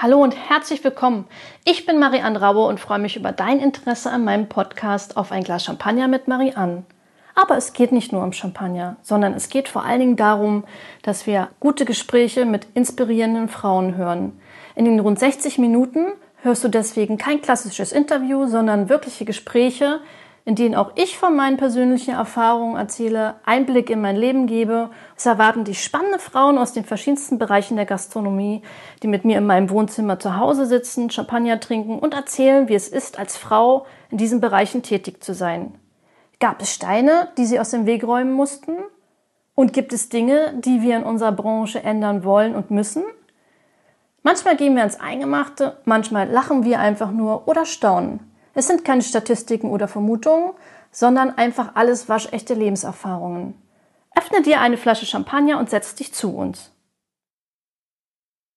Hallo und herzlich willkommen. Ich bin Marie-Anne Raue und freue mich über dein Interesse an meinem Podcast auf ein Glas Champagner mit Marie-Anne. Aber es geht nicht nur um Champagner, sondern es geht vor allen Dingen darum, dass wir gute Gespräche mit inspirierenden Frauen hören. In den rund 60 Minuten hörst du deswegen kein klassisches Interview, sondern wirkliche Gespräche, in denen auch ich von meinen persönlichen Erfahrungen erzähle, Einblick in mein Leben gebe. Es erwarten dich spannende Frauen aus den verschiedensten Bereichen der Gastronomie, die mit mir in meinem Wohnzimmer zu Hause sitzen, Champagner trinken und erzählen, wie es ist, als Frau in diesen Bereichen tätig zu sein. Gab es Steine, die sie aus dem Weg räumen mussten? Und gibt es Dinge, die wir in unserer Branche ändern wollen und müssen? Manchmal gehen wir ans Eingemachte, manchmal lachen wir einfach nur oder staunen. Es sind keine Statistiken oder Vermutungen, sondern einfach alles waschechte Lebenserfahrungen. Öffne dir eine Flasche Champagner und setz dich zu uns.